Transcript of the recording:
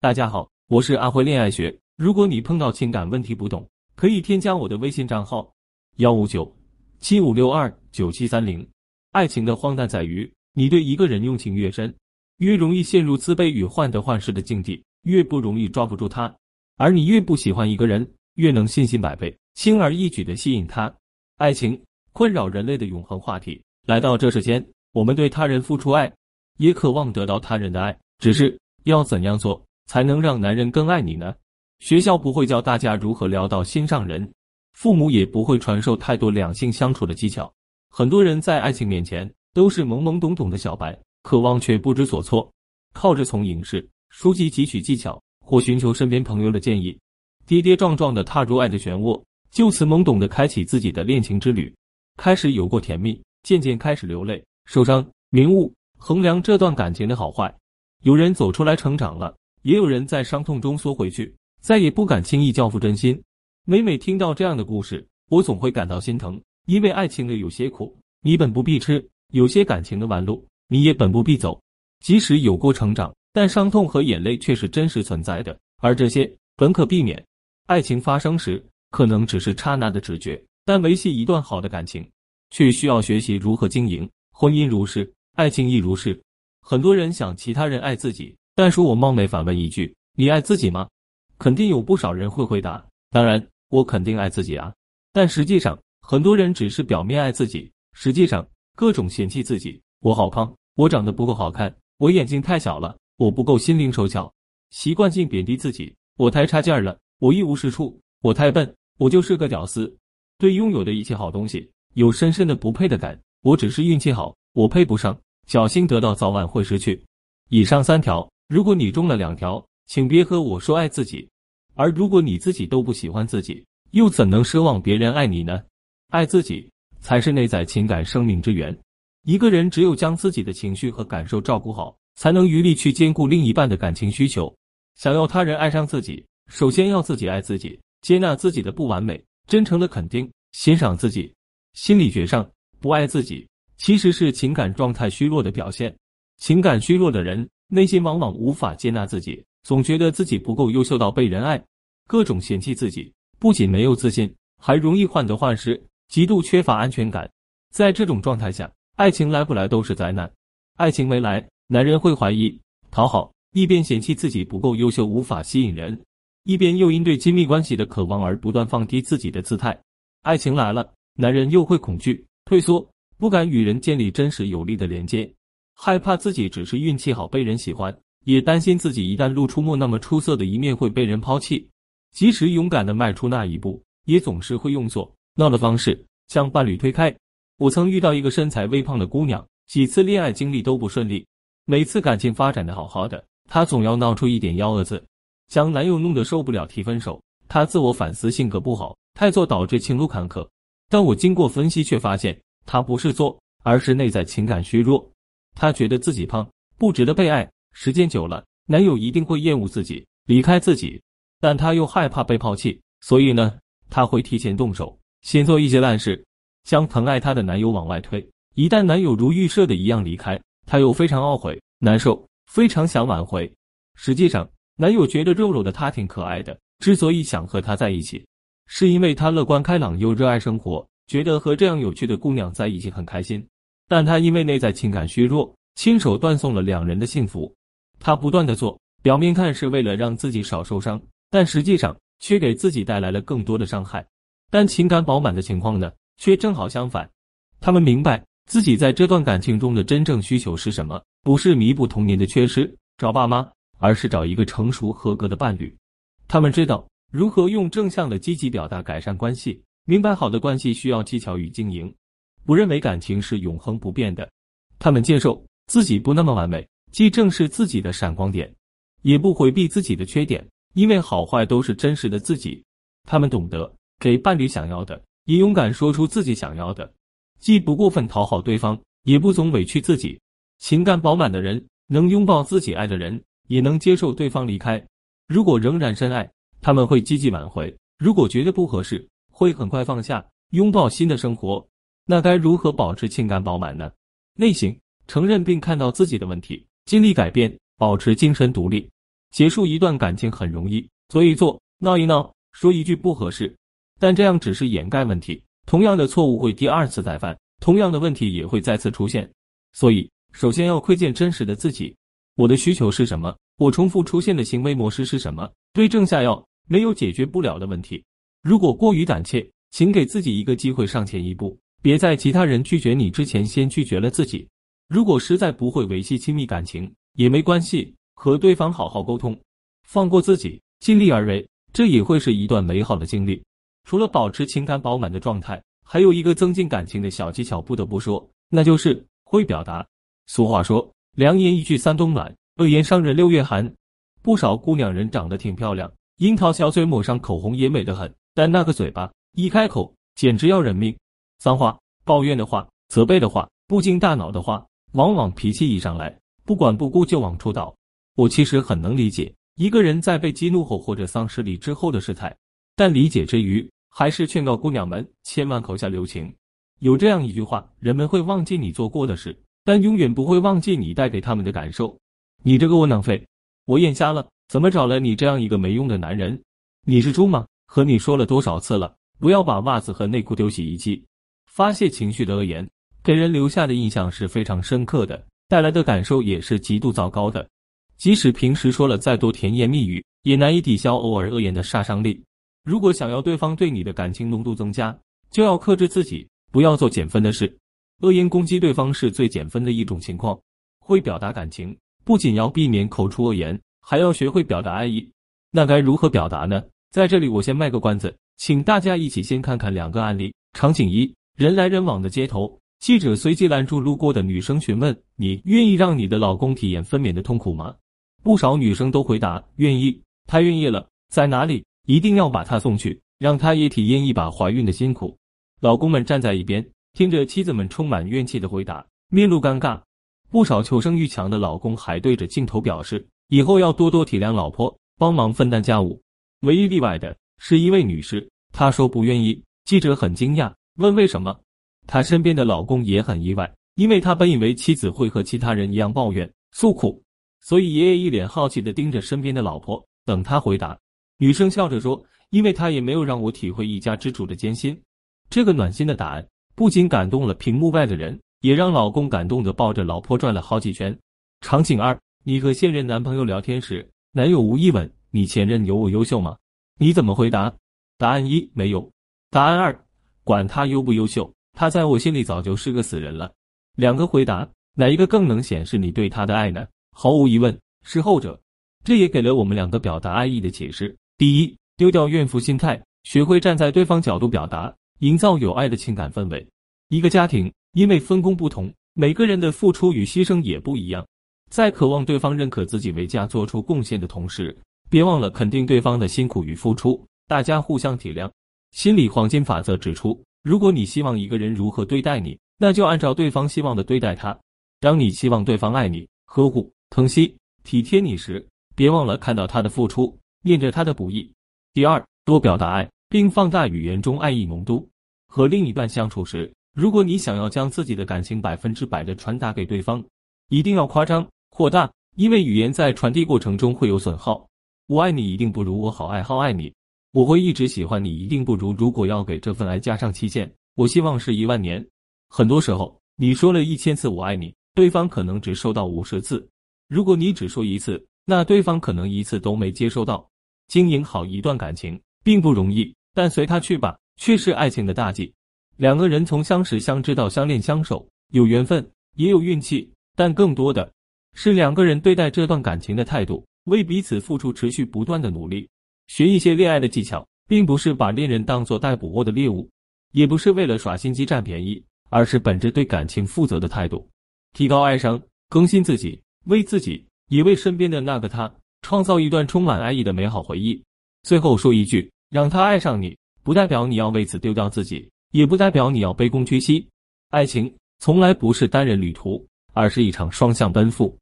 大家好，我是阿辉恋爱学。如果你碰到情感问题不懂，可以添加我的微信账号幺五九七五六二九七三零。爱情的荒诞在于，你对一个人用情越深，越容易陷入自卑与患得患失的境地，越不容易抓不住他；而你越不喜欢一个人，越能信心百倍，轻而易举的吸引他。爱情困扰人类的永恒话题。来到这世间，我们对他人付出爱，也渴望得到他人的爱，只是要怎样做？才能让男人更爱你呢？学校不会教大家如何撩到心上人，父母也不会传授太多两性相处的技巧。很多人在爱情面前都是懵懵懂懂的小白，渴望却不知所措，靠着从影视、书籍汲取技巧，或寻求身边朋友的建议，跌跌撞撞的踏入爱的漩涡，就此懵懂的开启自己的恋情之旅。开始有过甜蜜，渐渐开始流泪、受伤、明悟，衡量这段感情的好坏。有人走出来成长了。也有人在伤痛中缩回去，再也不敢轻易交付真心。每每听到这样的故事，我总会感到心疼，因为爱情的有些苦，你本不必吃；有些感情的弯路，你也本不必走。即使有过成长，但伤痛和眼泪却是真实存在的，而这些本可避免。爱情发生时，可能只是刹那的直觉，但维系一段好的感情，却需要学习如何经营。婚姻如是，爱情亦如是。很多人想其他人爱自己。但是我冒昧反问一句：你爱自己吗？肯定有不少人会回答：当然，我肯定爱自己啊。但实际上，很多人只是表面爱自己，实际上各种嫌弃自己。我好胖，我长得不够好看，我眼睛太小了，我不够心灵手巧，习惯性贬低自己，我太差劲了，我一无是处，我太笨，我就是个屌丝。对拥有的一切好东西有深深的不配的感，我只是运气好，我配不上，侥幸得到早晚会失去。以上三条。如果你中了两条，请别和我说爱自己。而如果你自己都不喜欢自己，又怎能奢望别人爱你呢？爱自己才是内在情感生命之源。一个人只有将自己的情绪和感受照顾好，才能余力去兼顾另一半的感情需求。想要他人爱上自己，首先要自己爱自己，接纳自己的不完美，真诚的肯定、欣赏自己。心理学上，不爱自己其实是情感状态虚弱的表现。情感虚弱的人。内心往往无法接纳自己，总觉得自己不够优秀到被人爱，各种嫌弃自己，不仅没有自信，还容易患得患失，极度缺乏安全感。在这种状态下，爱情来不来都是灾难。爱情没来，男人会怀疑、讨好，一边嫌弃自己不够优秀，无法吸引人，一边又因对亲密关系的渴望而不断放低自己的姿态。爱情来了，男人又会恐惧、退缩，不敢与人建立真实有力的连接。害怕自己只是运气好被人喜欢，也担心自己一旦露出没那么出色的一面会被人抛弃。即使勇敢的迈出那一步，也总是会用作闹的方式将伴侣推开。我曾遇到一个身材微胖的姑娘，几次恋爱经历都不顺利，每次感情发展的好好的，她总要闹出一点幺蛾子，将男友弄得受不了提分手。她自我反思，性格不好，太作导致情路坎坷。但我经过分析却发现，她不是作，而是内在情感虚弱。她觉得自己胖，不值得被爱。时间久了，男友一定会厌恶自己，离开自己。但她又害怕被抛弃，所以呢，她会提前动手，先做一些烂事，将疼爱她的男友往外推。一旦男友如预设的一样离开，她又非常懊悔、难受，非常想挽回。实际上，男友觉得肉肉的她挺可爱的，之所以想和她在一起，是因为他乐观开朗又热爱生活，觉得和这样有趣的姑娘在一起很开心。但他因为内在情感虚弱，亲手断送了两人的幸福。他不断的做，表面看是为了让自己少受伤，但实际上却给自己带来了更多的伤害。但情感饱满的情况呢，却正好相反。他们明白自己在这段感情中的真正需求是什么，不是弥补童年的缺失，找爸妈，而是找一个成熟合格的伴侣。他们知道如何用正向的积极表达改善关系，明白好的关系需要技巧与经营。不认为感情是永恒不变的，他们接受自己不那么完美，既正视自己的闪光点，也不回避自己的缺点，因为好坏都是真实的自己。他们懂得给伴侣想要的，也勇敢说出自己想要的，既不过分讨好对方，也不总委屈自己。情感饱满的人能拥抱自己爱的人，也能接受对方离开。如果仍然深爱，他们会积极挽回；如果觉得不合适，会很快放下，拥抱新的生活。那该如何保持情感饱满呢？内省，承认并看到自己的问题，尽力改变，保持精神独立。结束一段感情很容易，做一做，闹一闹，说一句不合适，但这样只是掩盖问题。同样的错误会第二次再犯，同样的问题也会再次出现。所以，首先要窥见真实的自己。我的需求是什么？我重复出现的行为模式是什么？对症下药，没有解决不了的问题。如果过于胆怯，请给自己一个机会上前一步，别在其他人拒绝你之前先拒绝了自己。如果实在不会维系亲密感情，也没关系，和对方好好沟通，放过自己，尽力而为，这也会是一段美好的经历。除了保持情感饱满的状态，还有一个增进感情的小技巧，不得不说，那就是会表达。俗话说。良言一句三冬暖，恶言伤人六月寒。不少姑娘人长得挺漂亮，樱桃小嘴抹上口红也美得很，但那个嘴巴一开口，简直要人命。脏话、抱怨的话、责备的话、不经大脑的话，往往脾气一上来，不管不顾就往出倒。我其实很能理解一个人在被激怒后或者丧失理智后的失态，但理解之余，还是劝告姑娘们千万口下留情。有这样一句话：人们会忘记你做过的事。但永远不会忘记你带给他们的感受。你这个窝囊废，我眼瞎了，怎么找了你这样一个没用的男人？你是猪吗？和你说了多少次了，不要把袜子和内裤丢洗衣机。发泄情绪的恶言，给人留下的印象是非常深刻的，带来的感受也是极度糟糕的。即使平时说了再多甜言蜜语，也难以抵消偶尔恶言的杀伤力。如果想要对方对你的感情浓度增加，就要克制自己，不要做减分的事。恶言攻击对方是最减分的一种情况。会表达感情，不仅要避免口出恶言，还要学会表达爱意。那该如何表达呢？在这里我先卖个关子，请大家一起先看看两个案例。场景一：人来人往的街头，记者随即拦住路过的女生，询问：“你愿意让你的老公体验分娩的痛苦吗？”不少女生都回答：“愿意。”他愿意了，在哪里？一定要把他送去，让他也体验一把怀孕的辛苦。老公们站在一边。听着妻子们充满怨气的回答，面露尴尬。不少求生欲强的老公还对着镜头表示，以后要多多体谅老婆，帮忙分担家务。唯一例外的是一位女士，她说不愿意。记者很惊讶，问为什么？她身边的老公也很意外，因为他本以为妻子会和其他人一样抱怨诉苦，所以爷爷一脸好奇的盯着身边的老婆，等他回答。女生笑着说：“因为他也没有让我体会一家之主的艰辛。”这个暖心的答案。不仅感动了屏幕外的人，也让老公感动的抱着老婆转了好几圈。场景二：你和现任男朋友聊天时，男友无意问你前任有我优秀吗？你怎么回答？答案一：没有。答案二：管他优不优秀，他在我心里早就是个死人了。两个回答，哪一个更能显示你对他的爱呢？毫无疑问是后者。这也给了我们两个表达爱意的解释：第一，丢掉怨妇心态，学会站在对方角度表达。营造有爱的情感氛围。一个家庭因为分工不同，每个人的付出与牺牲也不一样。在渴望对方认可自己为家做出贡献的同时，别忘了肯定对方的辛苦与付出。大家互相体谅。心理黄金法则指出，如果你希望一个人如何对待你，那就按照对方希望的对待他。当你希望对方爱你、呵护、疼惜、体贴你时，别忘了看到他的付出，念着他的不易。第二，多表达爱。并放大语言中爱意浓度。和另一半相处时，如果你想要将自己的感情百分之百的传达给对方，一定要夸张扩大，因为语言在传递过程中会有损耗。我爱你一定不如我好爱好爱你，我会一直喜欢你一定不如如果要给这份爱加上期限，我希望是一万年。很多时候，你说了一千次我爱你，对方可能只收到五十次；如果你只说一次，那对方可能一次都没接收到。经营好一段感情并不容易。但随他去吧，却是爱情的大忌。两个人从相识、相知到相恋、相守，有缘分，也有运气，但更多的是两个人对待这段感情的态度，为彼此付出持续不断的努力。学一些恋爱的技巧，并不是把恋人当做待捕获的猎物，也不是为了耍心机占便宜，而是本着对感情负责的态度，提高爱商，更新自己，为自己，也为身边的那个他，创造一段充满爱意的美好回忆。最后说一句。让他爱上你，不代表你要为此丢掉自己，也不代表你要卑躬屈膝。爱情从来不是单人旅途，而是一场双向奔赴。